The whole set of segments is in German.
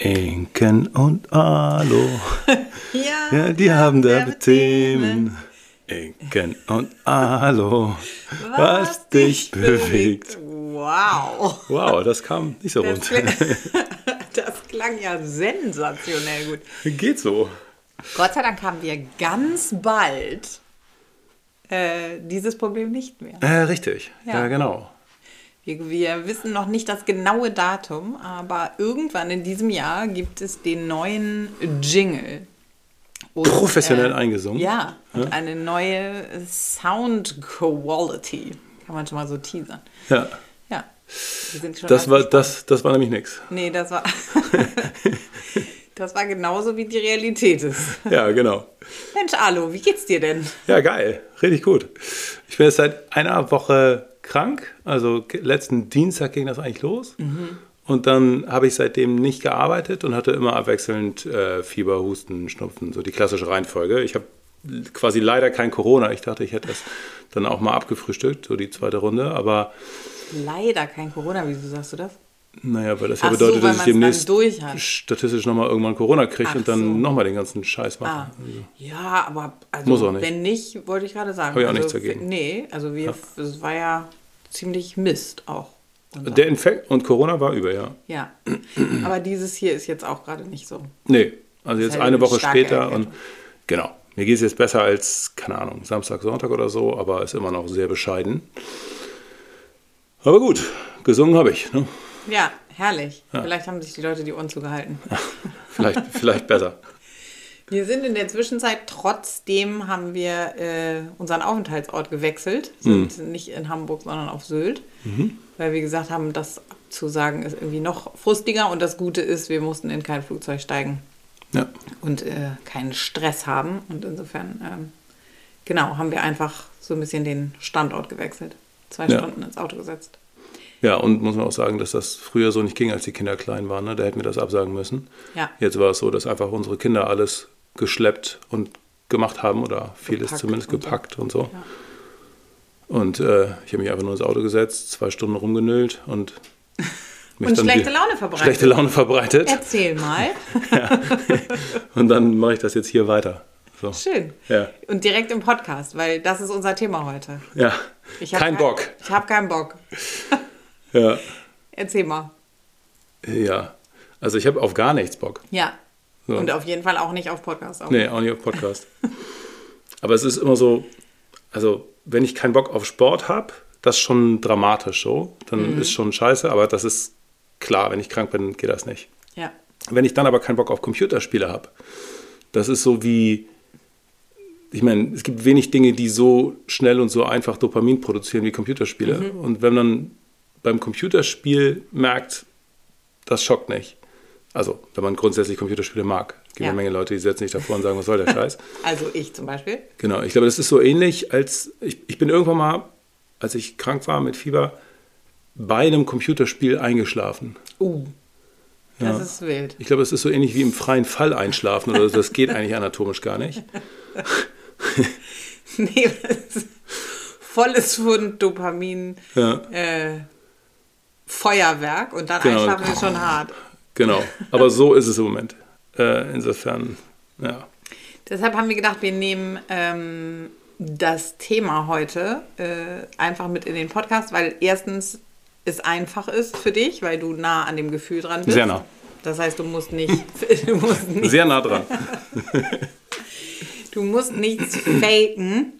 Inken und Alo. Ja, Ja, die haben da Themen. Inken und Alo. Was dich bewegt. Wow. Wow, das kam nicht so rund. das klang ja sensationell gut. Geht so. Gott sei Dank haben wir ganz bald äh, dieses Problem nicht mehr. Äh, richtig. Ja, Ja. genau. Wir, wir wissen noch nicht das genaue Datum, aber irgendwann in diesem Jahr gibt es den neuen Jingle. Und, Professionell eingesungen. Ja, und eine neue Sound Quality. Kann man schon mal so teasern. Ja. Ja. Das war, gespannt. das, das war nämlich nichts. Nee, das war. das war genauso wie die Realität ist. Ja, genau. Mensch, Alu, wie geht's dir denn? Ja, geil. Richtig gut. Ich bin jetzt seit einer Woche krank. Also letzten Dienstag ging das eigentlich los. Und dann habe ich seitdem nicht gearbeitet und hatte immer abwechselnd äh, Fieber, Husten, Schnupfen, so die klassische Reihenfolge. Ich habe quasi leider kein Corona. Ich dachte, ich hätte das dann auch mal abgefrühstückt, so die zweite Runde. Aber Leider kein Corona, wieso sagst du das? naja, weil das ja Ach so, bedeutet, weil dass ich demnächst statistisch nochmal irgendwann Corona kriege und dann so. nochmal den ganzen Scheiß mache. Ah, ja, aber also, Muss auch nicht. wenn nicht, wollte ich gerade sagen. Hab ich auch also, nichts dagegen. Nee, also wir, es war ja ziemlich Mist auch. unser- Der Infekt und Corona war über, ja. ja, aber dieses hier ist jetzt auch gerade nicht so. Nee, also jetzt halt eine eine Woche später Erkältung. und genau. Mir geht es jetzt besser als, keine Ahnung, Samstag, Sonntag oder so, aber ist immer noch sehr bescheiden. Aber gut, gesungen habe ich. Ne? Ja, herrlich. Vielleicht haben sich die Leute die Ohren zugehalten. Vielleicht, vielleicht besser. Wir sind in der Zwischenzeit, trotzdem haben wir äh, unseren Aufenthaltsort gewechselt. Sind nicht in Hamburg, sondern auf Sylt. Weil wir gesagt haben, das zu sagen ist irgendwie noch frustiger. Und das Gute ist, wir mussten in kein Flugzeug steigen Ja, und äh, keinen Stress haben. Und insofern, ähm, genau, haben wir einfach so ein bisschen den Standort gewechselt. Zwei Ja. Stunden ins Auto gesetzt. ja, und muss man auch sagen, dass das früher so nicht ging, als die Kinder klein waren. Ne? Da hätten wir das absagen müssen. Ja. Jetzt war es so, dass einfach unsere Kinder alles geschleppt und gemacht haben oder vieles Gepackt zumindest und so. gepackt und so. Ja. Und äh, ich habe mich einfach nur ins Auto gesetzt, zwei Stunden rumgenüllt und mich Und dann schlechte Laune verbreitet. Schlechte Laune verbreitet. Erzähl mal. Und dann mache ich das jetzt hier weiter. So. Schön. Ja. Und direkt im Podcast, weil das ist unser Thema heute. Ja. Ich hab Kein Bock. Ich habe keinen Bock. Ja. Erzähl mal. Ja. Also ich habe auf gar nichts Bock. Ja. So. Und auf jeden Fall auch nicht auf Podcast. Auch. Nee, auch nicht auf Podcast. Aber es ist immer so, also wenn ich keinen Bock auf Sport habe, das ist schon dramatisch so. Dann Mhm. ist schon scheiße, aber das ist klar, wenn ich krank bin, geht das nicht. Ja. Wenn ich dann aber keinen Bock auf Computerspiele habe, das ist so wie, ich meine, es gibt wenig Dinge, die so schnell und so einfach Dopamin produzieren wie Computerspiele. Und wenn man beim Computerspiel merkt, das schockt nicht. Also, wenn man grundsätzlich Computerspiele mag. Es gibt Ja. eine Menge Leute, die setzen sich davor und sagen, was soll der Scheiß? Also ich zum Beispiel. Genau, ich glaube, das ist so ähnlich, als ich, ich bin irgendwann mal, als ich krank war mit Fieber, bei einem Computerspiel eingeschlafen. Uh. Das Ja. ist wild. Ich glaube, es ist so ähnlich wie im freien Fall einschlafen oder das geht eigentlich anatomisch gar nicht. Nee, das ist volles Pfund Dopamin, Ja, äh, Feuerwerk und dann Genau. einschlafen ist schon hart. Genau. Aber so ist es im Moment. Äh, insofern, ja. Deshalb haben wir gedacht, wir nehmen ähm, das Thema heute äh, einfach mit in den Podcast, weil erstens es einfach ist für dich, weil du nah an dem Gefühl dran bist. Sehr nah. Das heißt, du musst nicht, du musst nicht, Sehr nah dran. du musst nichts faken,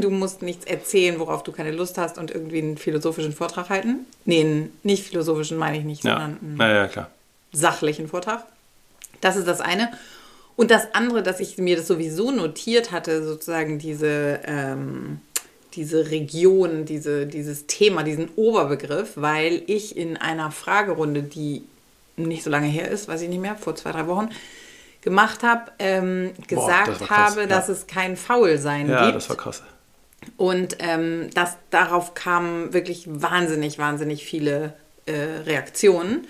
du musst nichts erzählen, worauf du keine Lust hast und irgendwie einen philosophischen Vortrag halten. Nee, einen nicht philosophischen meine ich nicht, Ja, sondern naja, klar. Sachlichen Vortrag. Das ist das eine. Und das andere, dass ich mir das sowieso notiert hatte, sozusagen diese, ähm, diese Region, diese, dieses Thema, diesen Oberbegriff, weil ich in einer Fragerunde, die nicht so lange her ist, weiß ich nicht mehr, vor zwei, drei Wochen, gemacht habe, ähm, das gesagt war krass, habe, ja. dass es kein Faulsein Ja, gibt. das war krass. Und ähm, das, darauf kamen wirklich wahnsinnig, wahnsinnig viele äh, Reaktionen.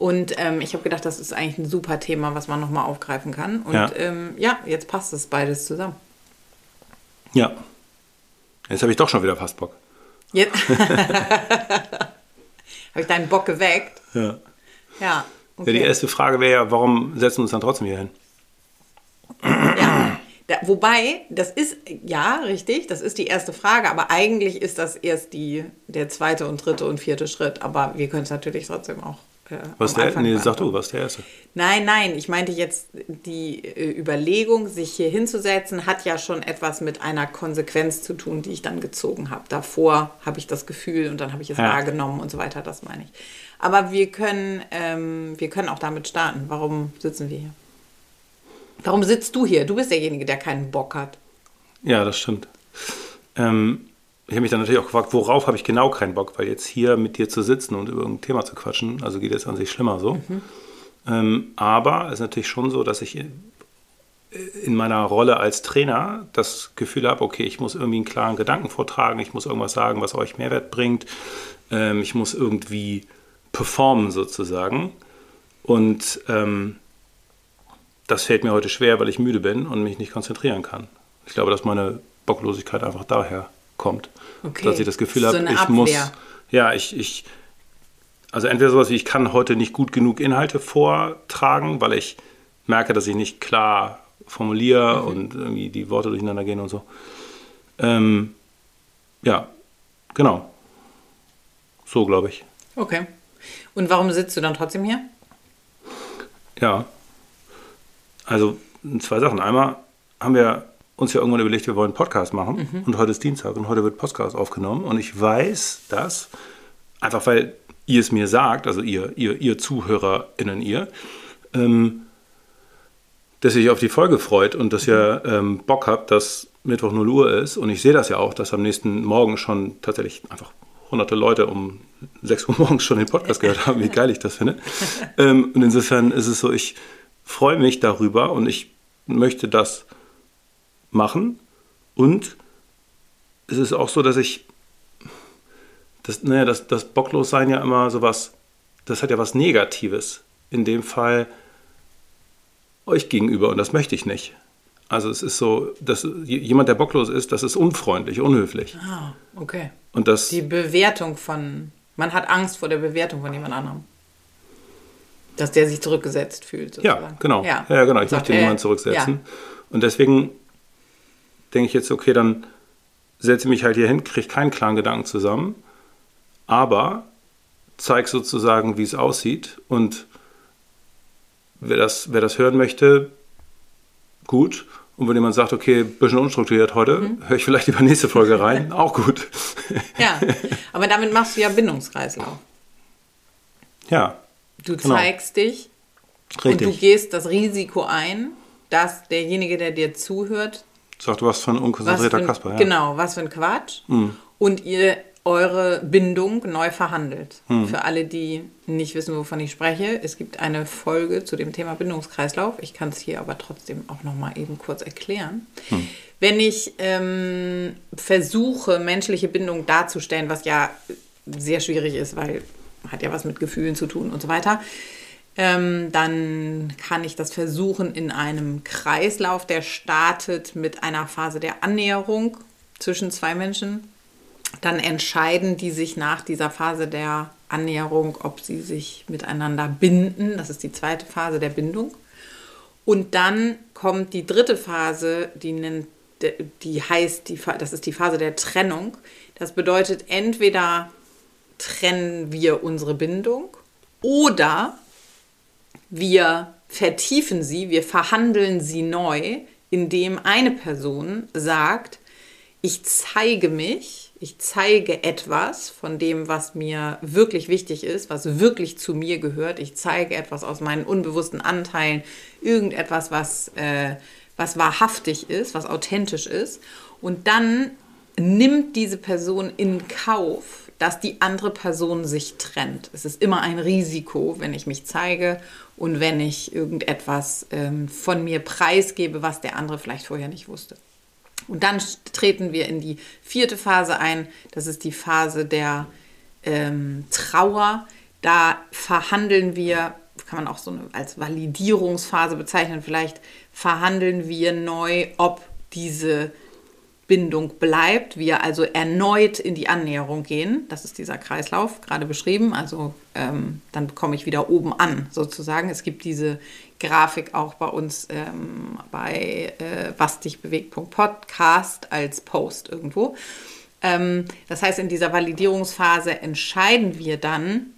Und ähm, ich habe gedacht, das ist eigentlich ein super Thema, was man nochmal aufgreifen kann. Und Ja. Ähm, ja, jetzt passt es beides zusammen. Ja. Jetzt habe ich doch schon wieder fast Bock. Jetzt habe ich deinen Bock geweckt. Ja. Ja. Ja, die erste Frage wäre ja, warum setzen wir uns dann trotzdem hier hin? Ja, da, wobei, das ist, ja, richtig, das ist die erste Frage, aber eigentlich ist das erst die, der zweite und dritte und vierte Schritt. Aber wir können es natürlich trotzdem auch. Äh, Was der, Anfang nee, sag du, was der erste? Nein, nein, ich meinte jetzt, die äh, Überlegung, sich hier hinzusetzen, hat ja schon etwas mit einer Konsequenz zu tun, die ich dann gezogen habe. Davor habe ich das Gefühl und dann habe ich es Ja. wahrgenommen und so weiter, das meine ich. Aber wir können, ähm, wir können auch damit starten. Warum sitzen wir hier? Warum sitzt du hier? Du bist derjenige, der keinen Bock hat. Ja, das stimmt. Ähm, ich habe mich dann natürlich auch gefragt, worauf habe ich genau keinen Bock, weil jetzt hier mit dir zu sitzen und über irgendein Thema zu quatschen, also geht es an sich schlimmer so. Ähm, aber es ist natürlich schon so, dass ich in, in meiner Rolle als Trainer das Gefühl habe, okay, ich muss irgendwie einen klaren Gedanken vortragen, ich muss irgendwas sagen, was euch Mehrwert bringt, ähm, ich muss irgendwie performen sozusagen. Und ähm, das fällt mir heute schwer, weil ich müde bin und mich nicht konzentrieren kann. Ich glaube, dass meine Bocklosigkeit einfach daher kommt. Okay. Dass ich das Gefühl So habe, eine ich muss. Abwehr. Ja, ich, ich. Also entweder sowas wie, ich kann heute nicht gut genug Inhalte vortragen, weil ich merke, dass ich nicht klar formuliere und irgendwie die Worte durcheinander gehen und so. Ähm, ja, genau. So glaube ich. Okay. Und warum sitzt du dann trotzdem hier? Ja. Also zwei Sachen. Einmal haben wir uns ja irgendwann überlegt, wir wollen einen Podcast machen. Und heute ist Dienstag und heute wird Podcast aufgenommen. Und ich weiß das, einfach weil ihr es mir sagt, also ihr, ihr, ihr ZuhörerInnen, ihr, ähm, dass ihr euch auf die Folge freut und dass ihr ähm, Bock habt, dass Mittwoch 0 Uhr ist. Und ich sehe das ja auch, dass am nächsten Morgen schon tatsächlich einfach hunderte Leute um 6 Uhr morgens schon den Podcast gehört haben, wie geil ich das finde. Ähm, und insofern ist es so, ich freue mich darüber und ich möchte das machen. Und es ist auch so, dass ich, das, naja, das, das Bocklossein ja immer sowas, das hat ja was Negatives. In dem Fall euch gegenüber und das möchte ich nicht. Also es ist so, dass jemand, der bocklos ist, das ist unfreundlich, unhöflich. Ah, okay. Und das, Die Bewertung von. Man hat Angst vor der Bewertung von jemand anderem. Dass der sich zurückgesetzt fühlt. ja, sozusagen. genau. Ja, ja genau. Ich Sagt, möchte äh, niemanden zurücksetzen. Ja. Und deswegen denke ich jetzt, okay, dann setze ich mich halt hier hin, kriege keinen klaren Gedanken zusammen, aber zeige sozusagen, wie es aussieht. Und wer das, wer das hören möchte, gut. Und wenn jemand sagt, okay, bisschen unstrukturiert heute, Mhm. höre ich vielleicht lieber nächste Folge rein, auch gut. ja, aber damit machst du ja Bindungskreislauf. ja, Du Genau. zeigst dich und du richtig. gehst das Risiko ein, dass derjenige, der dir zuhört, Sag, du warst von was unkonzentrierter für ein, Kasper. Ja. genau, was für ein Quatsch und ihr eure Bindung neu verhandelt. Für alle, die nicht wissen, wovon ich spreche, es gibt eine Folge zu dem Thema Bindungskreislauf. Ich kann es hier aber trotzdem auch noch mal eben kurz erklären. Wenn ich ähm, versuche, menschliche Bindung darzustellen, was ja sehr schwierig ist, weil hat ja was mit Gefühlen zu tun und so weiter, ähm, dann kann ich das versuchen in einem Kreislauf, der startet mit einer Phase der Annäherung zwischen zwei Menschen. Dann entscheiden die sich nach dieser Phase der Annäherung, ob sie sich miteinander binden. Das ist die zweite Phase der Bindung. Und dann kommt die dritte Phase, die nennt, die heißt, die, das ist die Phase der Trennung. Das bedeutet, entweder trennen wir unsere Bindung oder wir vertiefen sie, wir verhandeln sie neu, indem eine Person sagt, ich zeige mich, ich zeige etwas von dem, was mir wirklich wichtig ist, was wirklich zu mir gehört. Ich zeige etwas aus meinen unbewussten Anteilen, irgendetwas, was, äh, was wahrhaftig ist, was authentisch ist. Und dann nimmt diese Person in Kauf, dass die andere Person sich trennt. Es ist immer ein Risiko, wenn ich mich zeige und wenn ich irgendetwas ähm, von mir preisgebe, was der andere vielleicht vorher nicht wusste. Und dann treten wir in die vierte Phase ein. Das ist die Phase der ähm, Trauer. Da verhandeln wir, kann man auch so eine, als Validierungsphase bezeichnen, vielleicht verhandeln wir neu, ob diese Bindung bleibt, wir also erneut in die Annäherung gehen. Das ist dieser Kreislauf, gerade beschrieben. Also ähm, dann komme ich wieder oben an, sozusagen. Es gibt diese Grafik auch bei uns ähm, bei äh, was dich bewegt.podcast als Post irgendwo. Ähm, das heißt, in dieser Validierungsphase entscheiden wir dann,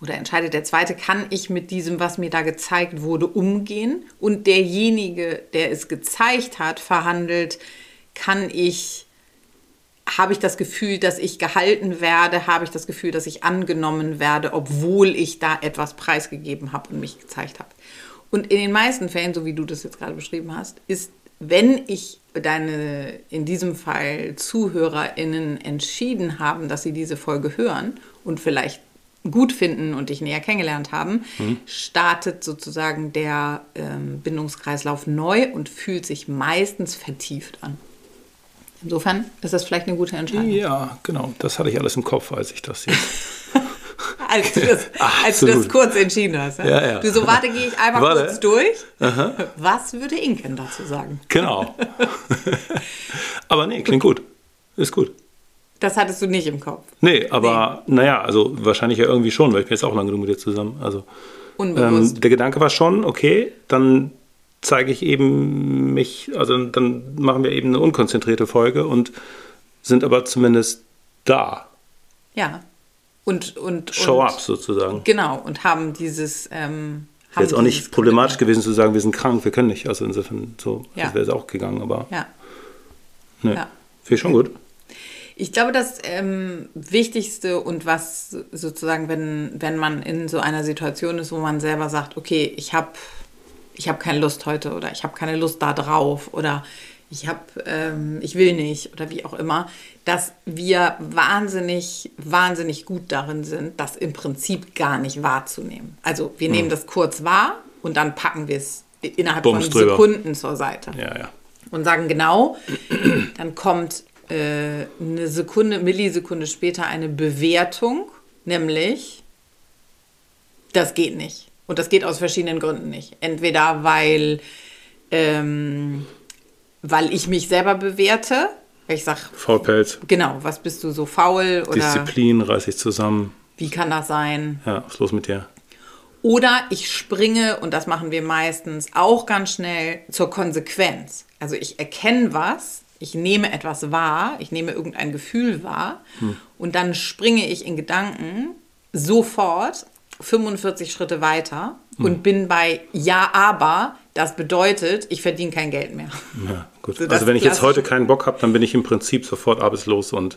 oder entscheidet der Zweite, kann ich mit diesem, was mir da gezeigt wurde, umgehen? Und derjenige, der es gezeigt hat, verhandelt, kann ich, habe ich das Gefühl, dass ich gehalten werde, habe ich das Gefühl, dass ich angenommen werde, obwohl ich da etwas preisgegeben habe und mich gezeigt habe. Und in den meisten Fällen, so wie du das jetzt gerade beschrieben hast, ist, wenn ich deine, in diesem Fall ZuhörerInnen entschieden haben, dass sie diese Folge hören und vielleicht gut finden und dich näher kennengelernt haben, mhm. startet sozusagen der ähm, Bindungskreislauf neu und fühlt sich meistens vertieft an. Insofern ist das vielleicht eine gute Entscheidung. Ja, genau. Das hatte ich alles im Kopf, als ich das jetzt. als, du das, als du das kurz entschieden hast. Ja? Ja, ja. Du so, warte, gehe ich einmal warte. kurz durch. Aha. Was würde Inken dazu sagen? Genau. Aber nee, klingt gut. Ist gut. Das hattest du nicht im Kopf. Nee, aber nee. naja, also wahrscheinlich ja irgendwie schon, weil ich bin jetzt auch lange genug mit dir zusammen. Also ähm, der Gedanke war schon, okay, dann zeige ich eben mich, also dann machen wir eben eine unkonzentrierte Folge und sind aber zumindest da. Ja. Und, und, Show und, up sozusagen. Genau, und haben dieses. Ähm, haben jetzt auch nicht problematisch gewesen zu sagen, wir sind krank, wir können nicht. Also insofern, so, ja. das wäre es auch gegangen, aber. Ja. Ne, ja. Finde ich schon gut. Ich glaube, das ähm, Wichtigste und was sozusagen, wenn, wenn man in so einer Situation ist, wo man selber sagt, okay, ich habe ich hab keine Lust heute oder ich habe keine Lust da drauf oder ich habe, ähm, ich will nicht oder wie auch immer, dass wir wahnsinnig, wahnsinnig gut darin sind, das im Prinzip gar nicht wahrzunehmen. Also wir nehmen hm. das kurz wahr und dann packen wir es innerhalb Bums von Sekunden zur Seite. Ja, ja. Und sagen genau, dann kommt äh, eine Sekunde, Millisekunde später eine Bewertung, nämlich das geht nicht. Und das geht aus verschiedenen Gründen nicht. Entweder weil, ähm, weil ich mich selber bewerte, ich sag. Faulpelz. Genau, was bist du so faul? Oder Disziplin reiß ich zusammen. Wie kann das sein? Ja, was ist los mit dir? Oder ich springe, und das machen wir meistens auch ganz schnell, zur Konsequenz. Also ich erkenne was, ich nehme etwas wahr, ich nehme irgendein Gefühl wahr hm. und dann springe ich in Gedanken sofort 45 Schritte weiter hm. und bin bei Ja, aber. Das bedeutet, ich verdiene kein Geld mehr. Ja, gut. So, also wenn ich jetzt heute keinen Bock habe, dann bin ich im Prinzip sofort arbeitslos und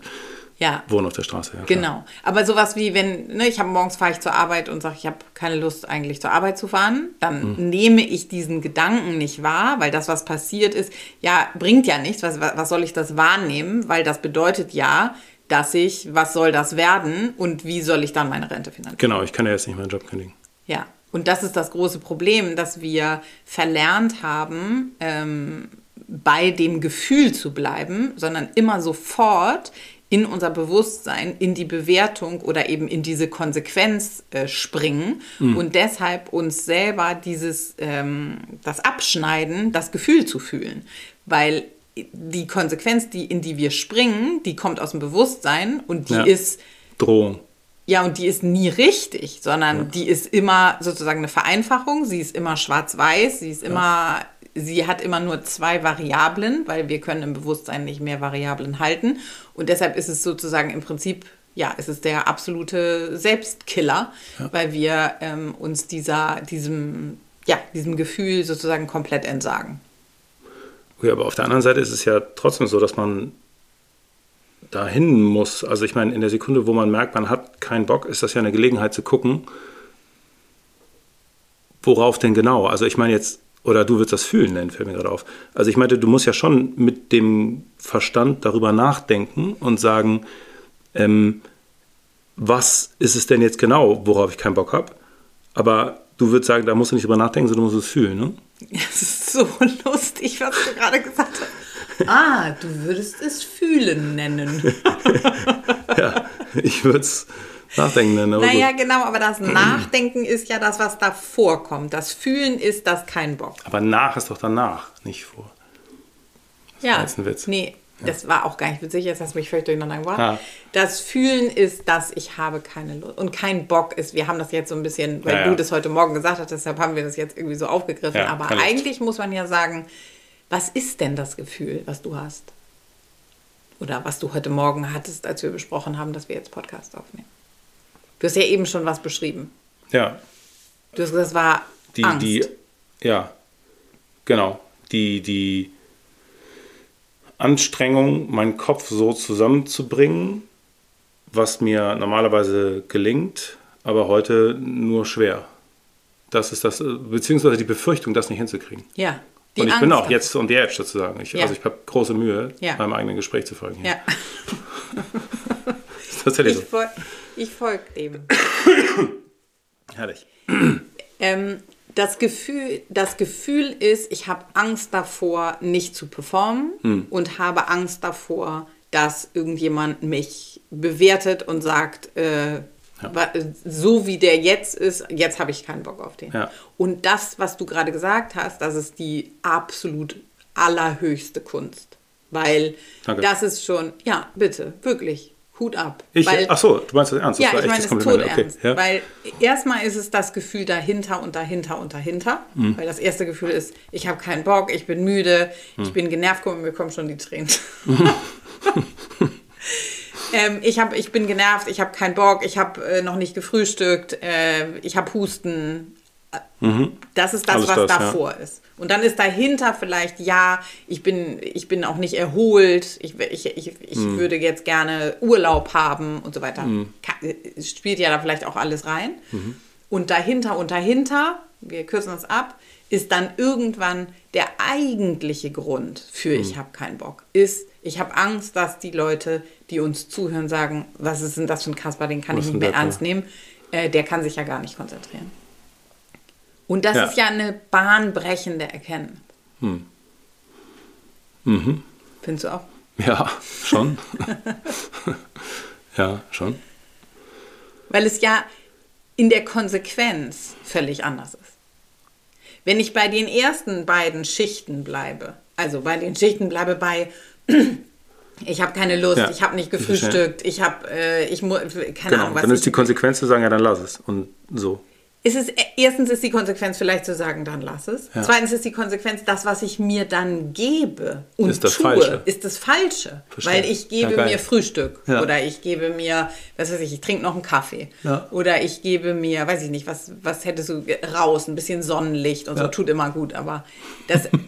ja. wohnen auf der Straße. Ja, genau. Aber sowas wie, wenn, ne, ich habe morgens fahre ich zur Arbeit und sage, ich habe keine Lust eigentlich zur Arbeit zu fahren, dann mhm. nehme ich diesen Gedanken nicht wahr, weil das, was passiert ist, ja, bringt ja nichts. Was, was soll ich das wahrnehmen? Weil das bedeutet ja, dass ich, was soll das werden und wie soll ich dann meine Rente finanzieren? Genau, ich kann ja jetzt nicht meinen Job kündigen. Ja, und das ist das große Problem, dass wir verlernt haben, ähm, bei dem Gefühl zu bleiben, sondern immer sofort in unser Bewusstsein, in die Bewertung oder eben in diese Konsequenz äh, springen mhm. und deshalb uns selber dieses, ähm, das Abschneiden, das Gefühl zu fühlen. Weil die Konsequenz, die, in die wir springen, die kommt aus dem Bewusstsein und die ja. ist Drohung. Ja, und die ist nie richtig, sondern ja. die ist immer sozusagen eine Vereinfachung, sie ist immer schwarz-weiß, sie ist immer sie hat immer nur zwei Variablen, weil wir können im Bewusstsein nicht mehr Variablen halten. Und deshalb ist es sozusagen im Prinzip, ja, es ist der absolute Selbstkiller, ja. weil wir ähm, uns dieser, diesem, ja, diesem Gefühl sozusagen komplett entsagen. Okay, aber auf der anderen Seite ist es ja trotzdem so, dass man dahin muss. Also ich meine, in der Sekunde, wo man merkt, man hat keinen Bock, ist das ja eine Gelegenheit zu gucken, worauf denn genau. Also ich meine jetzt oder du wirst das fühlen, nennen, fällt mir gerade auf. Also ich meinte, du musst ja schon mit dem Verstand darüber nachdenken und sagen, ähm, was ist es denn jetzt genau, worauf ich keinen Bock habe? Aber du würdest sagen, da musst du nicht drüber nachdenken, sondern du musst es fühlen, ne? Es ist so lustig, was du gerade gesagt hast. Ah, du würdest es fühlen nennen. ja, ich würde es Nachdenken nennen. Naja, gut. genau, aber das Nachdenken ist ja das, was davor kommt. Das Fühlen ist das kein Bock. Aber nach ist doch danach, nicht vor. Das ja, ist ein Witz. Nee, Das war auch gar nicht witzig, jetzt hast du mich völlig durcheinander gebracht. Ah. Das Fühlen ist, dass ich habe keine Lust und kein Bock ist. Wir haben das jetzt so ein bisschen, weil Ja, ja. du das heute Morgen gesagt hast, deshalb haben wir das jetzt irgendwie so aufgegriffen. Ja, Aber eigentlich muss man ja sagen, was ist denn das Gefühl, was du hast? Oder was du heute Morgen hattest, als wir besprochen haben, dass wir jetzt Podcast aufnehmen. Du hast ja eben schon was beschrieben. Ja, Du hast gesagt, es war die, Angst. die, ja, genau, die, die Anstrengung, meinen Kopf so zusammenzubringen, was mir normalerweise gelingt, aber heute nur schwer. Das ist das, beziehungsweise die Befürchtung, das nicht hinzukriegen. ja. Die und ich Angst bin auch jetzt und jetzt sozusagen. Ich, Ja. Also ich habe große Mühe, Ja. meinem eigenen Gespräch zu folgen. hier. Ja, tatsächlich ich, so. fol ich folge dem. Herrlich. Ähm, das, Gefühl, das Gefühl ist, ich habe Angst davor, nicht zu performen Hm. und habe Angst davor, dass irgendjemand mich bewertet und sagt, äh, wa- so wie der jetzt ist, jetzt habe ich keinen Bock auf den. Ja. Und das, was du gerade gesagt hast, das ist die absolut allerhöchste Kunst. Weil Danke. das ist schon, ja, bitte, wirklich, Hut ab. Ich, weil, ach so, du meinst das ernst? Das ja, ich meine es todernst. Okay, ja. Weil erstmal ist es das Gefühl dahinter und dahinter und dahinter. Mhm. Weil das erste Gefühl ist, ich habe keinen Bock, ich bin müde, Mhm. ich bin genervt, mal, mir kommen schon die Tränen. ähm, ich, hab, ich bin genervt, ich habe keinen Bock, ich habe äh, noch nicht gefrühstückt, äh, ich habe Husten. Das ist das, Mhm. Alles was das, ja. davor ist. Und dann ist dahinter vielleicht, ja, ich bin, ich bin auch nicht erholt, ich, ich, ich, ich Mhm. würde jetzt gerne Urlaub haben und so weiter. Ka- äh, Spielt ja da vielleicht auch alles rein. Mhm. Und dahinter und dahinter, wir kürzen das ab, ist dann irgendwann der eigentliche Grund für Mhm. ich habe keinen Bock, ist, ich habe Angst, dass die Leute, die uns zuhören, sagen, was ist denn das für ein Kasper, den kann Was ich nicht mehr ernst nehmen, äh, der kann sich ja gar nicht konzentrieren. Und das Ja. ist ja eine bahnbrechende Erkenntnis. Hm. Mhm. Findest du auch? Ja, schon. ja, schon. Weil es ja in der Konsequenz völlig anders ist. Wenn ich bei den ersten beiden Schichten bleibe, also bei den Schichten bleibe bei ich habe keine Lust, Ja, ich habe nicht gefrühstückt, ich habe äh, ich mu- keine Genau. Ahnung was. Dann ist die Konsequenz zu sagen, ja, dann lass es. Und so. Ist es, erstens ist die Konsequenz vielleicht zu sagen, dann lass es. Ja. Zweitens ist die Konsequenz, das, was ich mir dann gebe und Ist das tue, Falsche. ist das Falsche. Verstehe. Weil ich gebe Ja, mir Frühstück Ja. oder ich gebe mir, was weiß ich, ich trinke noch einen Kaffee. Oder ich gebe mir, weiß ich nicht, was, was hättest du raus, ein bisschen Sonnenlicht und so, tut immer gut, aber das,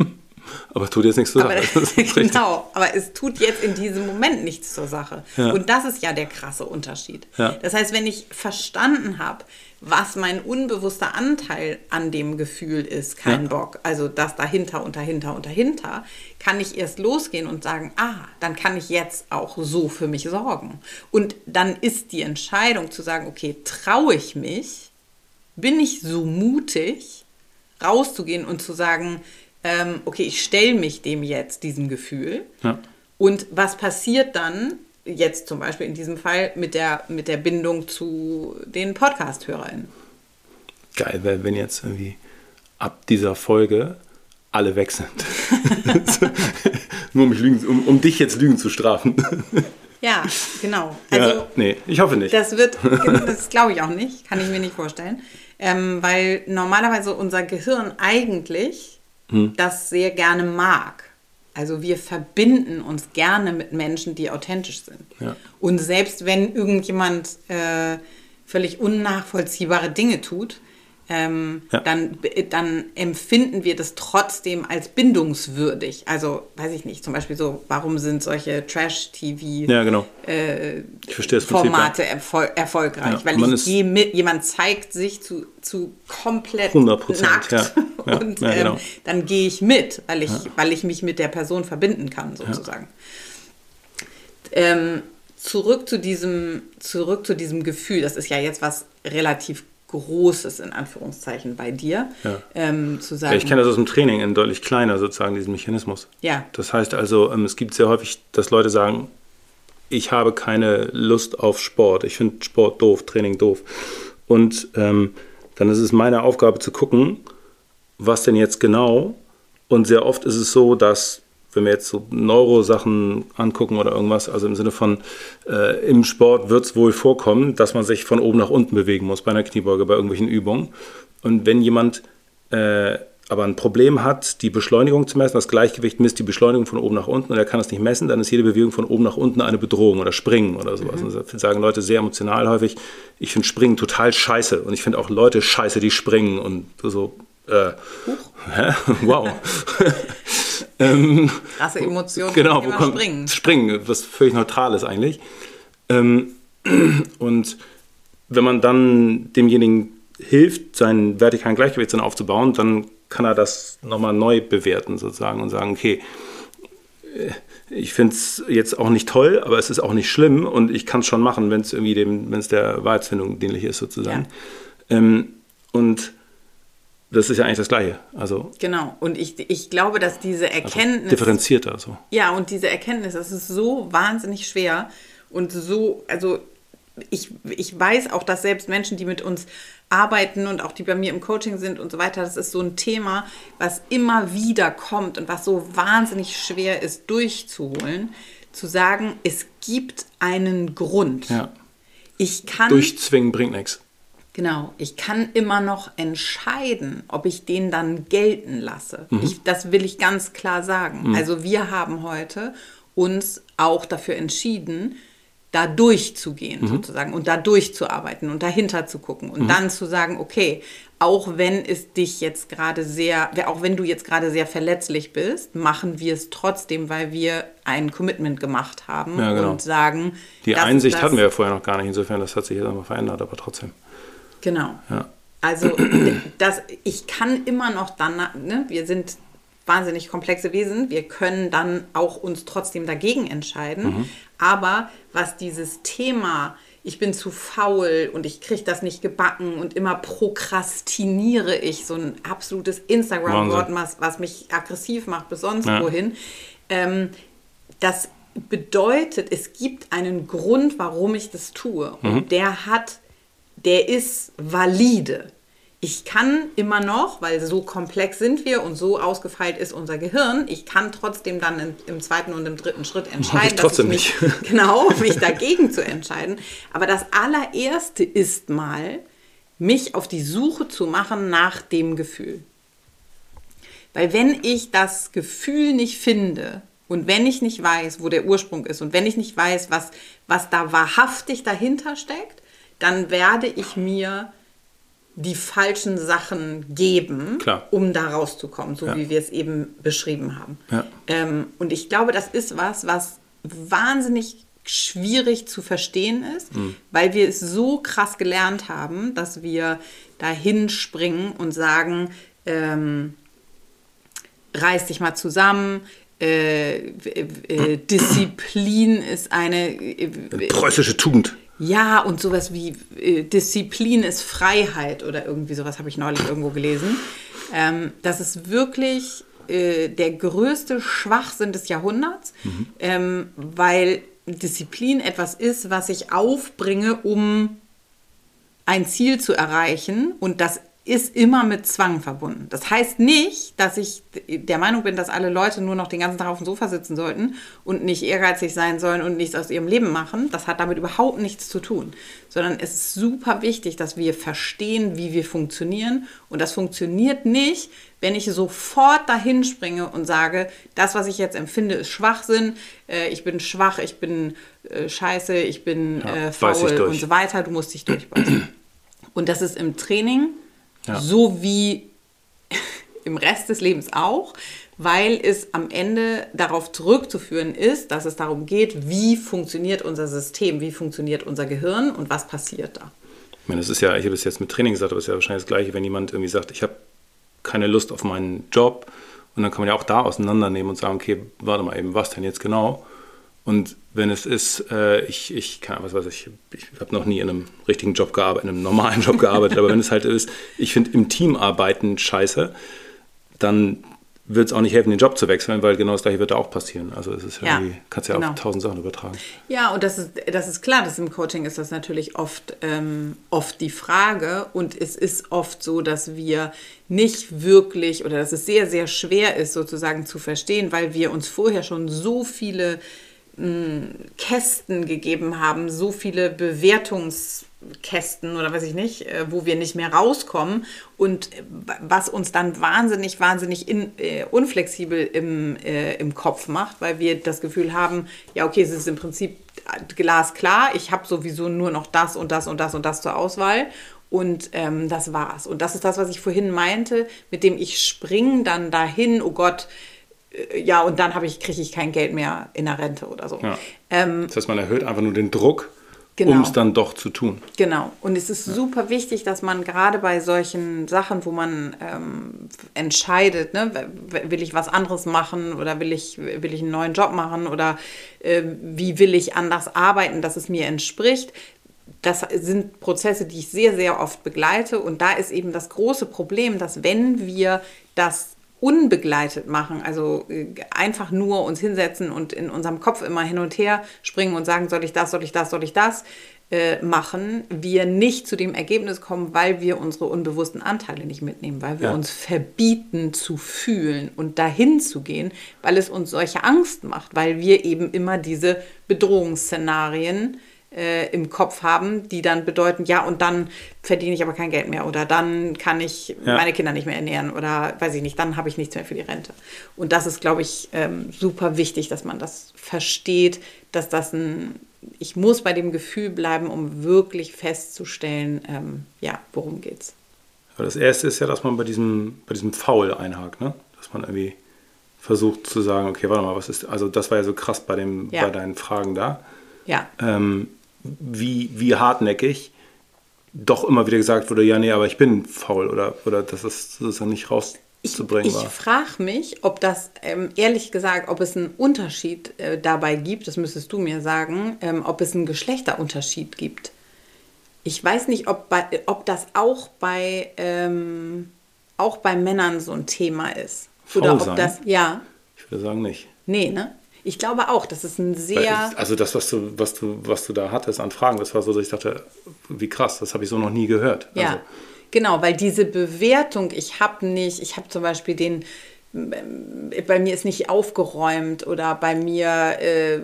Aber tut jetzt nichts zu aber sagen. Das ist richtig. genau, aber es tut jetzt in diesem Moment nichts zur Sache. Ja. Und das ist ja der krasse Unterschied. Ja. Das heißt, wenn ich verstanden habe, was mein unbewusster Anteil an dem Gefühl ist, kein Ja. Bock, also das dahinter und dahinter und dahinter, kann ich erst losgehen und sagen, ah, dann kann ich jetzt auch so für mich sorgen. Und dann ist die Entscheidung zu sagen, okay, traue ich mich, bin ich so mutig, rauszugehen und zu sagen, ähm, okay, ich stelle mich dem jetzt, diesem Gefühl. Ja. Und was passiert dann, jetzt zum Beispiel in diesem Fall, mit der, mit der Bindung zu den Podcast-HörerInnen? Geil, wäre, wenn jetzt irgendwie ab dieser Folge alle weg sind. Nur um, mich lügen, um, um dich jetzt Lügen zu strafen. Ja, genau. Also, ja, nee, ich hoffe nicht. Das wird, das glaube ich auch nicht, kann ich mir nicht vorstellen. Ähm, weil normalerweise unser Gehirn eigentlich Hm. das sehr gerne mag. Also wir verbinden uns gerne mit Menschen, die authentisch sind. Ja. Und selbst wenn irgendjemand äh, völlig unnachvollziehbare Dinge tut, ähm, Ja. dann, dann empfinden wir das trotzdem als bindungswürdig. Also, weiß ich nicht, zum Beispiel so, warum sind solche Trash-TV ja, genau. äh, erfol erfolgreich, Ja, weil ich mit, jemand zeigt sich zu, zu komplett 100%, nackt und genau. ähm, dann gehe ich mit, weil ich, weil ich mich mit der Person verbinden kann, sozusagen. Ähm, zurück, zu diesem, zurück zu diesem Gefühl, das ist ja jetzt was relativ Großes in Anführungszeichen bei dir, Ja. ähm, zu Ja, sagen, ich kenne das aus dem Training in deutlich kleiner sozusagen, diesen Mechanismus. Ja. Das heißt also, ähm, es gibt sehr häufig, dass Leute sagen, ich habe keine Lust auf Sport. Ich finde Sport doof, Training doof. Und ähm, dann ist es meine Aufgabe zu gucken, was denn jetzt genau. Und sehr oft ist es so, dass wenn wir jetzt so Neurosachen angucken oder irgendwas, also im Sinne von äh, im Sport wird es wohl vorkommen, dass man sich von oben nach unten bewegen muss bei einer Kniebeuge, bei irgendwelchen Übungen. Und wenn jemand äh, aber ein Problem hat, die Beschleunigung zu messen, das Gleichgewicht misst die Beschleunigung von oben nach unten und er kann es nicht messen, dann ist jede Bewegung von oben nach unten eine Bedrohung oder Springen oder sowas. Mhm. Und das sagen Leute sehr emotional häufig, ich finde Springen total scheiße und ich finde auch Leute scheiße, die springen und so. Äh, wow. ähm, Krasse Emotionen. Genau, wo kommt Springen. Springen, was völlig neutral ist eigentlich. Ähm, und wenn man dann demjenigen hilft, seinen vertikalen Gleichgewichtssinn aufzubauen, dann kann er das nochmal neu bewerten sozusagen und sagen, okay, äh, ich finde es jetzt auch nicht toll, aber es ist auch nicht schlimm und ich kann es schon machen, wenn es irgendwie dem, wenn es der Wahrheitsfindung dienlich ist sozusagen. Ja. Ähm, und das ist ja eigentlich das Gleiche. Also, genau. Und ich, ich glaube, dass diese also Erkenntnis. Also differenzierter so. Ja, und diese Erkenntnis, das ist so wahnsinnig schwer und so, also ich, ich weiß auch, dass selbst Menschen, die mit uns arbeiten und auch die bei mir im Coaching sind und so weiter, das ist so ein Thema, was immer wieder kommt und was so wahnsinnig schwer ist durchzuholen, zu sagen, es gibt einen Grund. Ja. Ich kann. Durchzwingen bringt nichts. Genau, ich kann immer noch entscheiden, ob ich den dann gelten lasse. Mhm. Ich, das will ich ganz klar sagen. Mhm. Also wir haben heute uns auch dafür entschieden, da durchzugehen mhm. sozusagen und da durchzuarbeiten und dahinter zu gucken und mhm. dann zu sagen, okay, auch wenn es dich jetzt gerade sehr, auch wenn du jetzt gerade sehr verletzlich bist, machen wir es trotzdem, weil wir ein Commitment gemacht haben ja, genau. und sagen. Die Einsicht das, hatten wir ja vorher noch gar nicht, insofern, das hat sich jetzt einmal verändert, aber trotzdem. Genau. Ja. Also das, ich kann immer noch dann, ne, wir sind wahnsinnig komplexe Wesen, wir können dann auch uns trotzdem dagegen entscheiden. Mhm. Aber was dieses Thema, ich bin zu faul und ich kriege das nicht gebacken und immer prokrastiniere ich, so ein absolutes Instagram-Wort, was, was, mich aggressiv macht bis sonst ja. wohin, ähm, das bedeutet, es gibt einen Grund, warum ich das tue. Und mhm. der hat der ist valide. Ich kann immer noch, weil so komplex sind wir und so ausgefeilt ist unser Gehirn, ich kann trotzdem dann im, im zweiten und im dritten Schritt entscheiden, ich trotzdem ich mich, nicht. genau, mich dagegen zu entscheiden. Aber das allererste ist mal, mich auf die Suche zu machen nach dem Gefühl. Weil wenn ich das Gefühl nicht finde und wenn ich nicht weiß, wo der Ursprung ist und wenn ich nicht weiß, was, was da wahrhaftig dahinter steckt, dann werde ich mir die falschen Sachen geben, Klar. um da rauszukommen, so ja. wie wir es eben beschrieben haben. Ja. Ähm, und ich glaube, das ist was, was wahnsinnig schwierig zu verstehen ist, mhm. weil wir es so krass gelernt haben, dass wir dahin springen und sagen, ähm, reiß dich mal zusammen, äh, äh, Disziplin ist eine äh, preußische Tugend. Ja, und sowas wie äh, Disziplin ist Freiheit oder irgendwie sowas habe ich neulich irgendwo gelesen. Ähm, das ist wirklich äh, der größte Schwachsinn des Jahrhunderts, mhm. ähm, weil Disziplin etwas ist, was ich aufbringe, um ein Ziel zu erreichen und das ist immer mit Zwang verbunden. Das heißt nicht, dass ich der Meinung bin, dass alle Leute nur noch den ganzen Tag auf dem Sofa sitzen sollten und nicht ehrgeizig sein sollen und nichts aus ihrem Leben machen. Das hat damit überhaupt nichts zu tun. Sondern es ist super wichtig, dass wir verstehen, wie wir funktionieren. Und das funktioniert nicht, wenn ich sofort dahin springe und sage, das, was ich jetzt empfinde, ist Schwachsinn, äh, ich bin schwach, ich bin äh, scheiße, ich bin ja, äh, faul und so weiter. Du musst dich durchbeißen. Und das ist im Training ja. So wie im Rest des Lebens auch, weil es am Ende darauf zurückzuführen ist, dass es darum geht, wie funktioniert unser System, wie funktioniert unser Gehirn und was passiert da. Ich meine, das ist ja, ich habe es jetzt mit Training gesagt, aber es ist ja wahrscheinlich das Gleiche, wenn jemand irgendwie sagt, ich habe keine Lust auf meinen Job und dann kann man ja auch da auseinandernehmen und sagen, okay, warte mal eben, was denn jetzt genau? Und wenn es ist, äh, ich, ich kann, was weiß ich, ich habe noch nie in einem richtigen Job gearbeitet, in einem normalen Job gearbeitet, aber wenn es halt ist, ich finde im Team arbeiten scheiße, dann wird es auch nicht helfen, den Job zu wechseln, weil genau das gleiche wird da auch passieren. Also es ist ja, Ja, kannst ja genau. auf tausend Sachen übertragen. Ja, und das ist, das ist klar, dass im Coaching ist das natürlich oft, ähm, oft die Frage. Und es ist oft so, dass wir nicht wirklich oder dass es sehr, sehr schwer ist, sozusagen zu verstehen, weil wir uns vorher schon so viele Kästen gegeben haben, so viele Bewertungskästen oder weiß ich nicht, äh, wo wir nicht mehr rauskommen und äh, was uns dann wahnsinnig, wahnsinnig in, äh, unflexibel im, äh, im Kopf macht, weil wir das Gefühl haben, ja okay, es ist im Prinzip glasklar, ich habe sowieso nur noch das und das und das und das zur Auswahl und ähm, das war's. Und das ist das, was ich vorhin meinte, mit dem ich spring dann dahin, oh Gott, ja, und dann habe ich, kriege ich kein Geld mehr in der Rente oder so. Ja. Ähm, Das heißt, man erhöht einfach nur den Druck, Genau. um es dann doch zu tun. Genau. Und es ist super wichtig, dass man gerade bei solchen Sachen, wo man ähm, entscheidet, ne, will ich was anderes machen oder will ich, will ich einen neuen Job machen oder äh, wie will ich anders arbeiten, dass es mir entspricht. Das sind Prozesse, die ich sehr, sehr oft begleite. Und da ist eben das große Problem, dass wenn wir das unbegleitet machen, also äh, einfach nur uns hinsetzen und in unserem Kopf immer hin und her springen und sagen, soll ich das, soll ich das, soll ich das äh, machen, wir nicht zu dem Ergebnis kommen, weil wir unsere unbewussten Anteile nicht mitnehmen, weil wir Ja. uns verbieten zu fühlen und dahin zu gehen, weil es uns solche Angst macht, weil wir eben immer diese Bedrohungsszenarien äh, im Kopf haben, die dann bedeuten, ja, und dann verdiene ich aber kein Geld mehr oder dann kann ich Ja. meine Kinder nicht mehr ernähren oder weiß ich nicht, dann habe ich nichts mehr für die Rente. Und das ist, glaube ich, ähm, super wichtig, dass man das versteht, dass das ein, ich muss bei dem Gefühl bleiben, um wirklich festzustellen, ähm, ja, worum geht's. Aber das erste ist ja, dass man bei diesem, bei diesem Foul einhakt, ne? Dass man irgendwie versucht zu sagen, okay, warte mal, was ist, also das war ja so krass bei, dem, Ja. bei deinen Fragen da. Ja, ähm, wie, wie hartnäckig doch immer wieder gesagt wurde, ja, nee, aber ich bin faul oder, oder dass es sozusagen nicht rauszubringen ich war. frage mich, ob das, ähm, ehrlich gesagt, ob es einen Unterschied äh, dabei gibt, das müsstest du mir sagen, ähm, ob es einen Geschlechterunterschied gibt. Ich weiß nicht, ob, bei, ob das auch bei, ähm, auch bei Männern so ein Thema ist. Oder Faul ob sein? das, ja, Ich würde sagen nicht. nee, ne? Ich glaube auch, das ist ein sehr. ich, also das, was du, was du, was du da hattest an Fragen, das war so, dass ich dachte, wie krass, das habe ich so noch nie gehört. Ja, Also, genau, weil diese Bewertung, ich habe nicht, ich habe zum Beispiel den, bei mir ist nicht aufgeräumt oder bei mir, äh,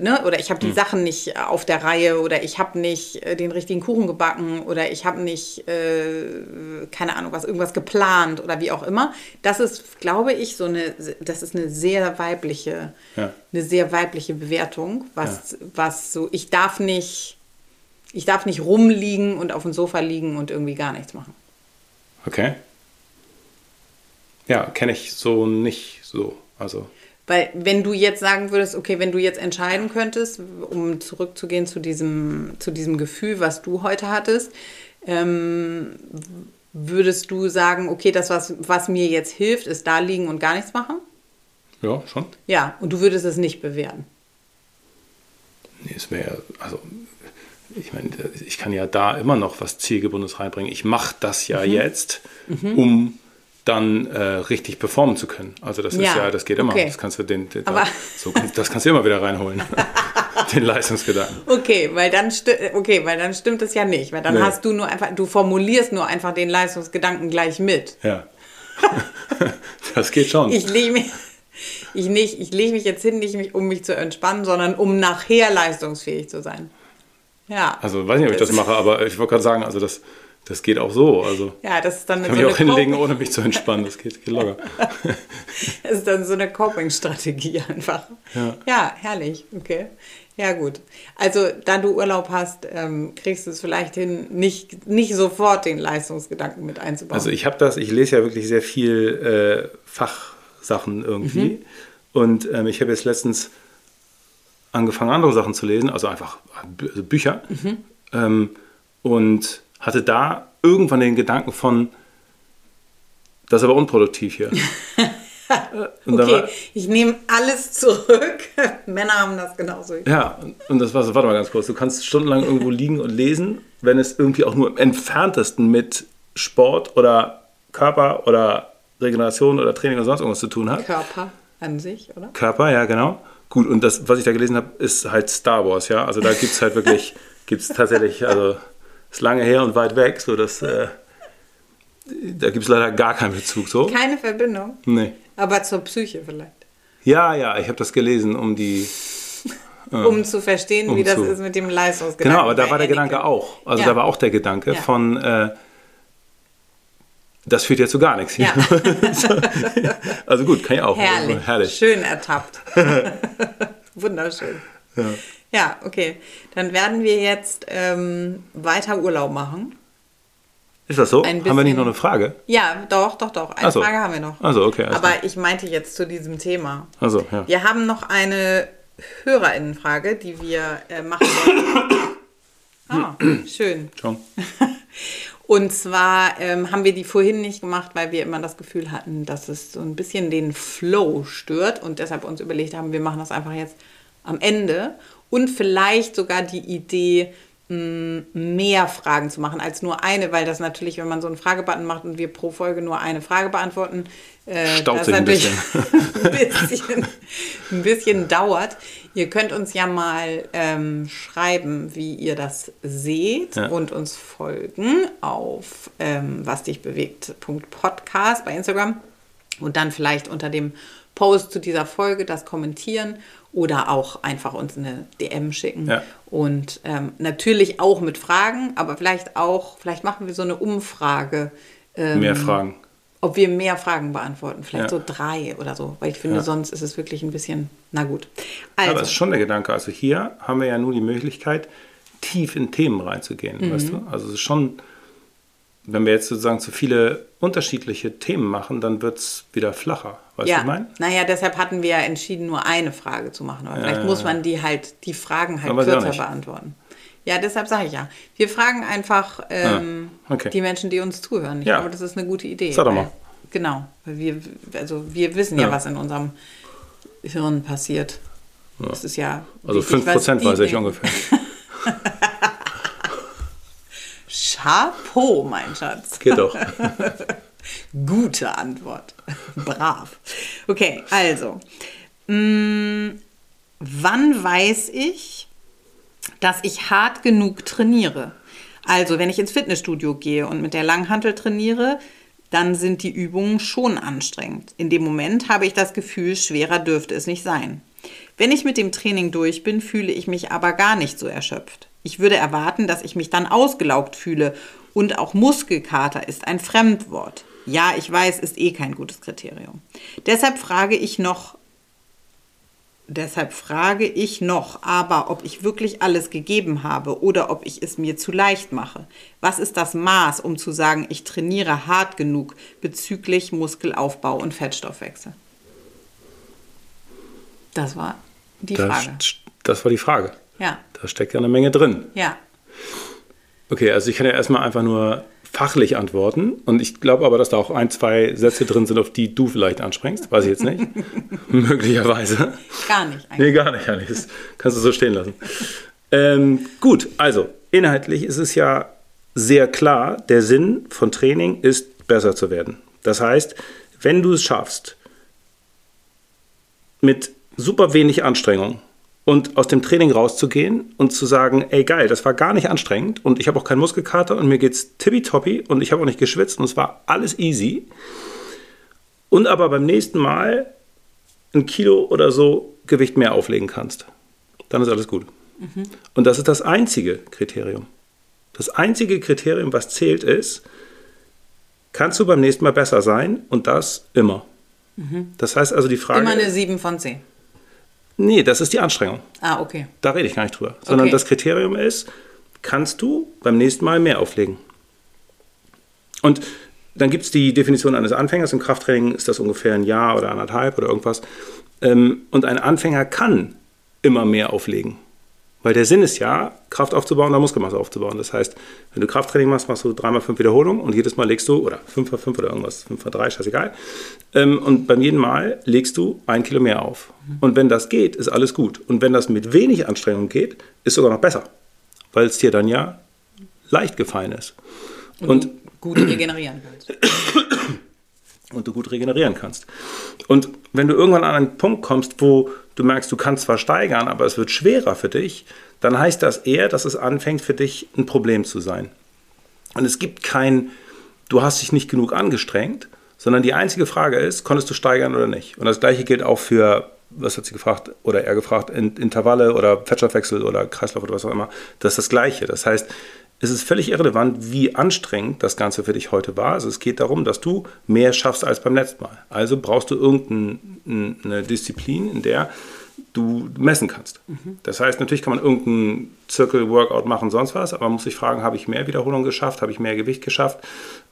ne, oder ich habe die Hm. Sachen nicht auf der Reihe oder ich habe nicht äh, den richtigen Kuchen gebacken oder ich habe nicht, äh, keine Ahnung was, irgendwas geplant oder wie auch immer. Das ist, glaube ich, so eine, das ist eine sehr weibliche, Ja. eine sehr weibliche Bewertung, was, was so, ich darf nicht, ich darf nicht rumliegen und auf dem Sofa liegen und irgendwie gar nichts machen. okay. Ja, kenne ich so nicht so. Also, Weil wenn du jetzt sagen würdest, okay, wenn du jetzt entscheiden könntest, um zurückzugehen zu diesem, zu diesem Gefühl, was du heute hattest, ähm, würdest du sagen, okay, das, was, was mir jetzt hilft, ist da liegen und gar nichts machen? ja, schon. Ja, und du würdest es nicht bewerten. Nee, es wäre, also, ich meine, ich kann ja da immer noch was Zielgebundenes reinbringen. Ich mache das ja Mhm. jetzt, um dann äh, richtig performen zu können. Also das ist Ja, ja, das geht immer. okay. Das kannst du den, den Aber- so, das kannst du immer wieder reinholen. den Leistungsgedanken. Okay, weil dann okay, weil dann stimmt es ja nicht, weil dann Nee. hast du nur einfach, du formulierst nur einfach den Leistungsgedanken gleich mit. Ja. das geht schon. Ich lege mich, ich nicht, ich lege mich jetzt hin, nicht mich, um mich zu entspannen, sondern um nachher leistungsfähig zu sein. Ja. also weiß nicht, ob ich das mache, aber ich wollte gerade sagen, also das, das geht auch so. Also ja, das ist dann ich so kann mich auch hinlegen, ohne mich zu entspannen. Das geht, geht locker. Das ist dann so eine Coping-Strategie einfach. Ja. ja, herrlich. Okay. Ja, gut. Also, da du Urlaub hast, ähm, kriegst du es vielleicht hin, nicht, nicht sofort den Leistungsgedanken mit einzubauen. Also ich habe das, ich lese ja wirklich sehr viel äh, Fachsachen irgendwie. Mhm. Und ähm, ich habe jetzt letztens angefangen, andere Sachen zu lesen, also einfach also Bücher. Mhm. Ähm, und hatte da irgendwann den Gedanken von, das ist aber unproduktiv hier. Äh, und okay, ich nehme alles zurück. Männer haben das genauso. ja, und das war so, warte mal ganz kurz, du kannst stundenlang irgendwo liegen und lesen, wenn es irgendwie auch nur im entferntesten mit Sport oder Körper oder Regeneration oder Training oder sonst irgendwas zu tun hat. Körper an sich, oder? Körper, ja, genau. Gut, und das, was ich da gelesen habe, ist halt Star Wars, ja. Also da gibt es halt wirklich, gibt es tatsächlich, also ist lange her und weit weg, so dass äh, da gibt es leider gar keinen Bezug so. Keine Verbindung. Nee. Aber zur Psyche vielleicht. Ja, ja, ich habe das gelesen, um die. Um zu verstehen, um wie das zu- ist mit dem Leistungsgedanken. Genau, aber da war der. Gedanke auch. Also Ja. da war auch der Gedanke Ja. von, äh, das führt ja zu gar nichts. Ja. also gut, kann ich auch. Herrlich. Herrlich. Schön ertappt. Wunderschön. Ja. Okay. Dann werden wir jetzt ähm, weiter Urlaub machen. Ist das so? Haben wir nicht noch eine Frage? Ja, doch, doch, doch. Eine so. Frage haben wir noch. Also okay. klar. Aber ich meinte jetzt zu diesem Thema. Also, ja. Wir haben noch eine Hörerinnenfrage, die wir äh, machen wollen. Ah, schön. Schon. Und zwar ähm, haben wir die vorhin nicht gemacht, weil wir immer das Gefühl hatten, dass es so ein bisschen den Flow stört und deshalb uns überlegt haben, wir machen das einfach jetzt am Ende und vielleicht sogar die Idee, mh, mehr Fragen zu machen als nur eine, weil das natürlich, wenn man so einen Fragebutton macht und wir pro Folge nur eine Frage beantworten, äh, das sich ein natürlich ein bisschen, ein bisschen dauert. Ihr könnt uns ja mal ähm, schreiben, wie ihr das seht Ja. und uns folgen auf ähm, was dich bewegt.podcast bei Instagram und dann vielleicht unter dem Post zu dieser Folge das kommentieren oder auch einfach uns eine DM schicken. Ja. Und ähm, natürlich auch mit Fragen, aber vielleicht auch, vielleicht machen wir so eine Umfrage. Ähm, Mehr Fragen. ob wir mehr Fragen beantworten. Vielleicht Ja. so drei oder so. Weil ich finde, Ja. sonst ist es wirklich ein bisschen, na gut. Aber Also, es ist schon der Gedanke. Also hier haben wir ja nur die Möglichkeit, tief in Themen reinzugehen, Mhm. weißt du? Also es ist schon, wenn wir jetzt sozusagen zu viele unterschiedliche Themen machen, dann wird es wieder flacher. Weißt du, ja, was ich meine? naja, deshalb hatten wir ja entschieden, nur eine Frage zu machen. Aber vielleicht Ja. muss man die halt, die Fragen halt kürzer beantworten. Ja, deshalb sage ich ja. Wir fragen einfach ähm, Ah, okay. die Menschen, die uns zuhören. Ich Ja. glaube, das ist eine gute Idee. Sag doch weil- mal. Genau. Weil wir, also wir wissen ja, Ja. was in unserem Hirn passiert. Das ist ja. Also wichtig, 5% was die weiß ich denken. ungefähr. Chapeau, mein Schatz. Geht doch. Gute Antwort. Brav. Okay, also. Mh, wann weiß ich, dass ich hart genug trainiere? Also, wenn ich ins Fitnessstudio gehe und mit der Langhantel trainiere, dann sind die Übungen schon anstrengend. In dem Moment habe ich das Gefühl, schwerer dürfte es nicht sein. Wenn ich mit dem Training durch bin, fühle ich mich aber gar nicht so erschöpft. Ich würde erwarten, dass ich mich dann ausgelaugt fühle und auch Muskelkater ist ein Fremdwort. Ja, ich weiß, ist eh kein gutes Kriterium. Deshalb frage ich noch, deshalb frage ich noch, aber ob ich wirklich alles gegeben habe oder ob ich es mir zu leicht mache. Was ist das Maß, um zu sagen, ich trainiere hart genug bezüglich Muskelaufbau und Fettstoffwechsel? Das war die Das, Frage. das war die Frage. Ja, Da steckt ja eine Menge drin. ja. Okay, also ich kann ja erstmal einfach nur fachlich antworten. Und ich glaube aber, dass da auch ein, zwei Sätze drin sind, auf die du vielleicht anspringst. Weiß ich jetzt nicht. Möglicherweise. Gar nicht eigentlich. Nee, gar nicht, eigentlich. Das kannst du so stehen lassen. Ähm, gut, also inhaltlich ist es ja sehr klar, der Sinn von Training ist, besser zu werden. Das heißt, wenn du es schaffst, mit super wenig Anstrengung und aus dem Training rauszugehen und zu sagen, ey geil, das war gar nicht anstrengend und ich habe auch keinen Muskelkater und mir geht's tippitoppi und ich habe auch nicht geschwitzt und es war alles easy. Und aber beim nächsten Mal ein Kilo oder so Gewicht mehr auflegen kannst, dann ist alles gut. Und das ist das einzige Kriterium. Das einzige Kriterium, was zählt, ist, kannst du beim nächsten Mal besser sein und das immer. Das heißt also die Frage. Immer eine 7 von 10. nee, das ist die Anstrengung. Ah, okay. Da rede ich gar nicht drüber. Sondern Okay. das Kriterium ist, kannst du beim nächsten Mal mehr auflegen? Und dann gibt es die Definition eines Anfängers. Im Krafttraining ist das ungefähr ein Jahr oder anderthalb oder irgendwas. Ähm, Und ein Anfänger kann immer mehr auflegen. Weil der Sinn ist ja, Kraft aufzubauen oder Muskelmasse aufzubauen. Das heißt, wenn du Krafttraining machst, machst du dreimal fünf Wiederholungen und jedes Mal legst du, oder fünf mal fünf oder irgendwas, fünf mal drei, scheißegal. Ähm, Und beim jeden Mal legst du ein Kilo mehr auf. Und wenn das geht, ist alles gut. Und wenn das mit wenig Anstrengung geht, ist sogar noch besser. Weil es dir dann ja leicht gefallen ist. Und Gut regenerieren kannst. und du gut regenerieren kannst. Und wenn du irgendwann an einen Punkt kommst, wo du merkst, du kannst zwar steigern, aber es wird schwerer für dich, dann heißt das eher, dass es anfängt für dich ein Problem zu sein. Und es gibt kein, du hast dich nicht genug angestrengt, sondern die einzige Frage ist, konntest du steigern oder nicht? Und das gleiche gilt auch für, was hat sie gefragt, oder er gefragt, Intervalle oder Fettstoffwechsel oder Kreislauf oder was auch immer. Das ist das gleiche. Das heißt, es ist völlig irrelevant, wie anstrengend das Ganze für dich heute war. Also es geht darum, dass du mehr schaffst als beim letzten Mal. Also brauchst du irgendeine Disziplin, in der du messen kannst. Mhm. Das heißt, natürlich kann man irgendeinen Circle-Workout machen, sonst was, aber man muss sich fragen, habe ich mehr Wiederholungen geschafft, habe ich mehr Gewicht geschafft?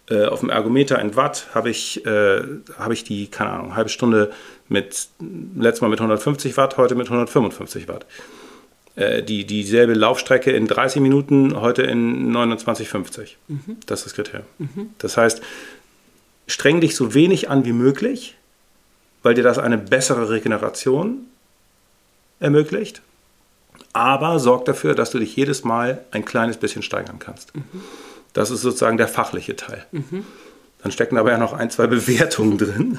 Äh, auf dem Ergometer in Watt habe ich, äh, hab ich die, keine Ahnung, halbe Stunde mit, letztes Mal mit 150 Watt, heute mit 155 Watt. Äh, die, dieselbe Laufstrecke in 30 Minuten, heute in 29,50. Mhm. Das ist das Kriterium. Mhm. Das heißt, streng dich so wenig an wie möglich, weil dir das eine bessere Regeneration ermöglicht. Aber sorg dafür, dass du dich jedes Mal ein kleines bisschen steigern kannst. Mhm. Das ist sozusagen der fachliche Teil. Mhm. Dann stecken aber ja noch ein, zwei Bewertungen drin.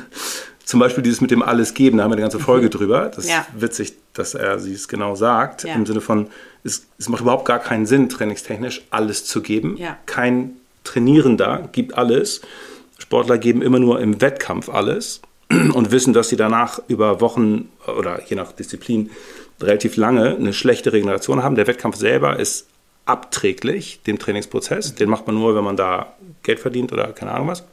Zum Beispiel dieses mit dem Alles geben, da haben wir eine ganze Folge mhm. drüber. Das ja. ist witzig, dass er sie es genau sagt. Ja. Im Sinne von, es, es, macht überhaupt gar keinen Sinn, trainingstechnisch alles zu geben. Ja. Kein Trainierender gibt alles. Sportler geben immer nur im Wettkampf alles und wissen, dass sie danach über Wochen oder je nach Disziplin relativ lange eine schlechte Regeneration haben. Der Wettkampf selber ist abträglich dem Trainingsprozess. Den macht man nur, wenn man da Geld verdient oder keine Ahnung was.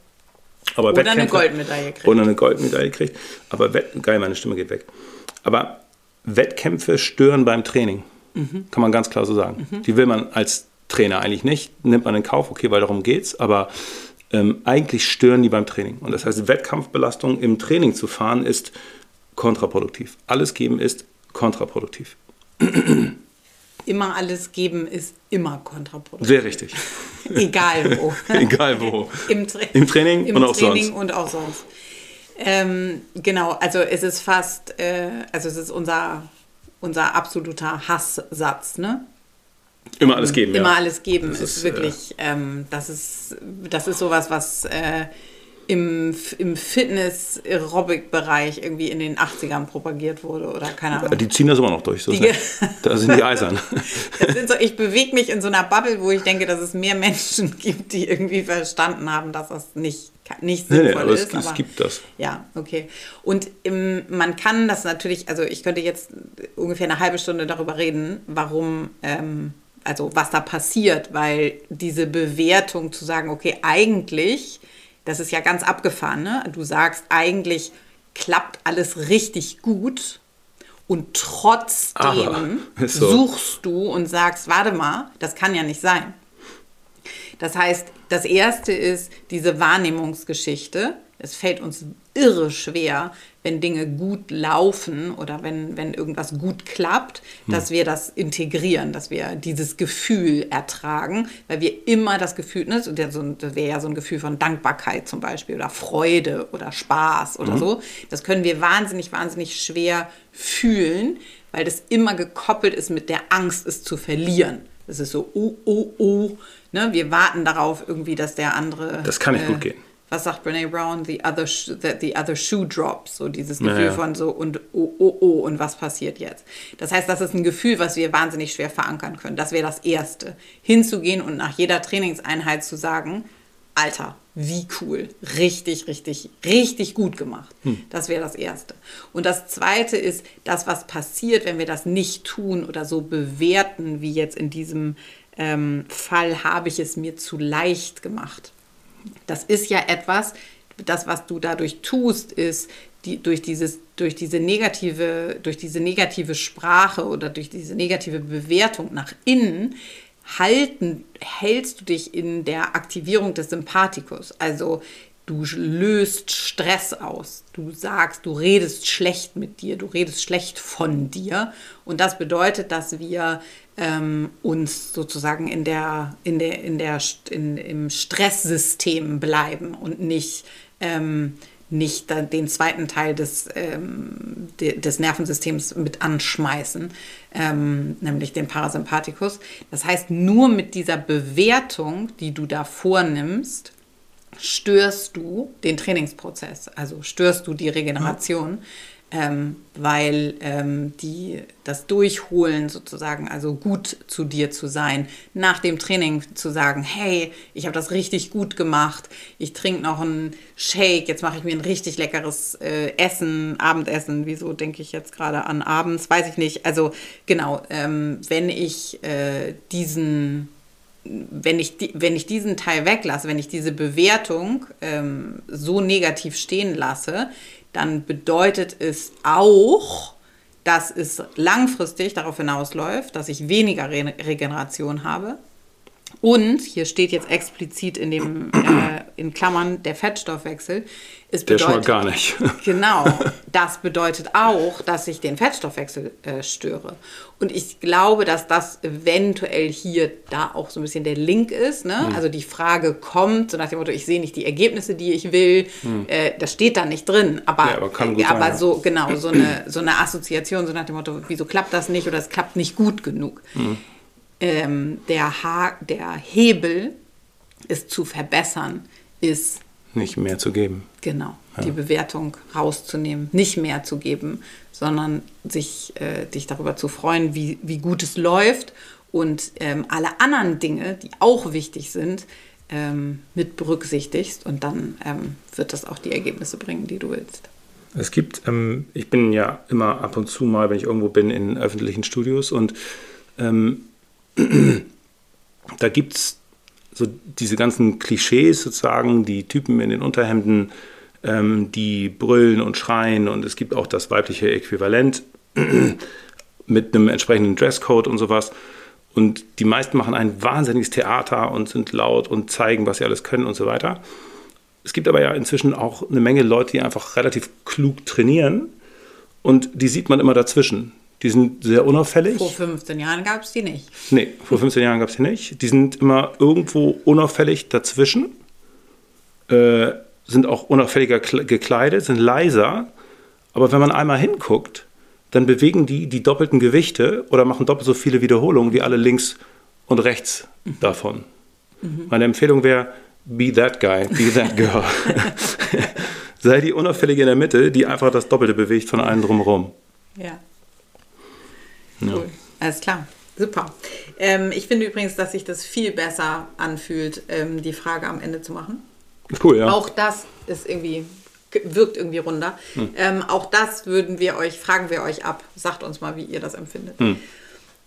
Aber oder eine Goldmedaille kriegt. Oder eine Goldmedaille kriegt. Aber Wett geil, meine Stimme geht weg. Aber Wettkämpfe stören beim Training. Mhm. Kann man ganz klar so sagen. Mhm. Die will man als Trainer eigentlich nicht. Nimmt man in Kauf, okay, weil darum geht's. Aber ähm, eigentlich stören die beim Training. Und das heißt, Wettkampfbelastung im Training zu fahren ist kontraproduktiv. Alles geben ist kontraproduktiv. Immer alles geben ist immer kontraproduktiv. Sehr richtig. Egal wo. Egal wo. Im, Tra Im Training Im und auch Training sonst. und auch sonst. Ähm, genau, also es ist fast, äh, also es ist unser, unser absoluter Hasssatz, ne? Immer alles geben. Immer ja. alles geben das ist, ist wirklich, äh, ähm, das ist, das ist sowas, was äh, im, im Fitness-Aerobic-Bereich irgendwie in den 80ern propagiert wurde oder keine Ahnung. Die ziehen das immer noch durch. So die, da sind die eisern. so, ich bewege mich in so einer Bubble, wo ich denke, dass es mehr Menschen gibt, die irgendwie verstanden haben, dass das nicht, nicht sinnvoll nee, nee, aber ist. Es, aber es gibt das. Ja, okay. Und im, man kann das natürlich, also ich könnte jetzt ungefähr eine halbe Stunde darüber reden, warum... Ähm, also was da passiert, weil diese Bewertung zu sagen, okay, eigentlich das ist ja ganz abgefahren. Ne? Du sagst, eigentlich klappt alles richtig gut und trotzdem so. suchst du und sagst, warte mal, das kann ja nicht sein. Das heißt, das erste ist diese Wahrnehmungsgeschichte. Es fällt uns irre schwer, wenn Dinge gut laufen oder wenn, wenn irgendwas gut klappt, hm. dass wir das integrieren, dass wir dieses Gefühl ertragen, weil wir immer das Gefühl, ne, das wäre ja so ein Gefühl von Dankbarkeit zum Beispiel oder Freude oder Spaß oder mhm. so, das können wir wahnsinnig, wahnsinnig schwer fühlen, weil das immer gekoppelt ist mit der Angst, es zu verlieren. Das ist so, oh, oh, oh, ne, wir warten darauf irgendwie, dass der andere... Das kann nicht äh, gut gehen was sagt Brene Brown, the other, the, the other shoe drops, so dieses Gefühl naja. von so und oh, oh, oh und was passiert jetzt. Das heißt, das ist ein Gefühl, was wir wahnsinnig schwer verankern können. Das wäre das Erste. Hinzugehen und nach jeder Trainingseinheit zu sagen, Alter, wie cool, richtig, richtig, richtig gut gemacht. Hm. Das wäre das Erste. Und das Zweite ist, das, was passiert, wenn wir das nicht tun oder so bewerten, wie jetzt in diesem ähm, Fall, habe ich es mir zu leicht gemacht. Das ist ja etwas, das, was du dadurch tust, ist, die, durch, dieses, durch, diese negative, durch diese negative Sprache oder durch diese negative Bewertung nach innen halten, hältst du dich in der Aktivierung des Sympathikus. Also du löst Stress aus. Du sagst, du redest schlecht mit dir, du redest schlecht von dir. Und das bedeutet, dass wir ähm, uns sozusagen in der, in der, in der, in, im Stresssystem bleiben und nicht, ähm, nicht den zweiten Teil des, ähm, des Nervensystems mit anschmeißen, ähm, nämlich den Parasympathikus. Das heißt, nur mit dieser Bewertung, die du da vornimmst, störst du den Trainingsprozess, also störst du die Regeneration, ähm, weil ähm, die, das Durchholen sozusagen, also gut zu dir zu sein, nach dem Training zu sagen, hey, ich habe das richtig gut gemacht, ich trinke noch einen Shake, jetzt mache ich mir ein richtig leckeres äh, Essen, Abendessen, wieso denke ich jetzt gerade an abends, weiß ich nicht. Also genau, ähm, wenn ich äh, diesen wenn ich, die, wenn ich diesen Teil weglasse, wenn ich diese Bewertung ähm, so negativ stehen lasse, dann bedeutet es auch, dass es langfristig darauf hinausläuft, dass ich weniger Re Regeneration habe. Und hier steht jetzt explizit in dem äh, in Klammern der Fettstoffwechsel. Es der schon mal gar nicht. genau. Das bedeutet auch, dass ich den Fettstoffwechsel äh, störe. Und ich glaube, dass das eventuell hier da auch so ein bisschen der Link ist. Ne? Mhm. Also die Frage kommt, so nach dem Motto, ich sehe nicht die Ergebnisse, die ich will. Mhm. Äh, das steht da nicht drin. Aber, ja, aber, gut aber sein, so, genau, so eine, so eine Assoziation, so nach dem Motto, wieso klappt das nicht oder es klappt nicht gut genug. Mhm ähm, der, ha der Hebel, es zu verbessern, ist nicht mehr zu geben. Genau, ja. die Bewertung rauszunehmen, nicht mehr zu geben, sondern sich, äh, dich darüber zu freuen, wie, wie gut es läuft und ähm, alle anderen Dinge, die auch wichtig sind, ähm, mit berücksichtigst und dann ähm, wird das auch die Ergebnisse bringen, die du willst. Es gibt, ähm, ich bin ja immer ab und zu mal, wenn ich irgendwo bin, in öffentlichen Studios und ähm, da gibt es so diese ganzen Klischees sozusagen, die Typen in den Unterhemden, ähm, die brüllen und schreien und es gibt auch das weibliche Äquivalent mit einem entsprechenden Dresscode und sowas. Und die meisten machen ein wahnsinniges Theater und sind laut und zeigen, was sie alles können und so weiter. Es gibt aber ja inzwischen auch eine Menge Leute, die einfach relativ klug trainieren und die sieht man immer dazwischen. Die sind sehr unauffällig. Vor 15 Jahren gab es die nicht. Nee, vor 15 Jahren gab es die nicht. Die sind immer irgendwo unauffällig dazwischen, äh, sind auch unauffälliger gekleidet, sind leiser. Aber wenn man einmal hinguckt, dann bewegen die die doppelten Gewichte oder machen doppelt so viele Wiederholungen wie alle links und rechts mhm. davon. Mhm. Meine Empfehlung wäre, be that guy, be that girl. Sei die Unauffällige in der Mitte, die einfach das Doppelte bewegt von allen drumherum. Ja. Cool. Ja. Alles klar. Super. Ähm, ich finde übrigens, dass sich das viel besser anfühlt, ähm, die Frage am Ende zu machen. Cool, ja. Auch das ist irgendwie wirkt irgendwie runder. Hm. Ähm, auch das würden wir euch, fragen wir euch ab. Sagt uns mal, wie ihr das empfindet. Hm.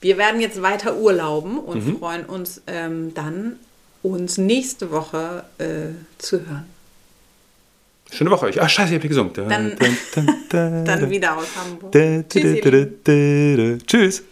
Wir werden jetzt weiter urlauben und mhm. freuen uns ähm, dann, uns nächste Woche äh, zu hören. Schöne Woche euch. Ah, scheiße, ich hab hier gesungen. Dann, dann wieder aus Hamburg. Tschüss.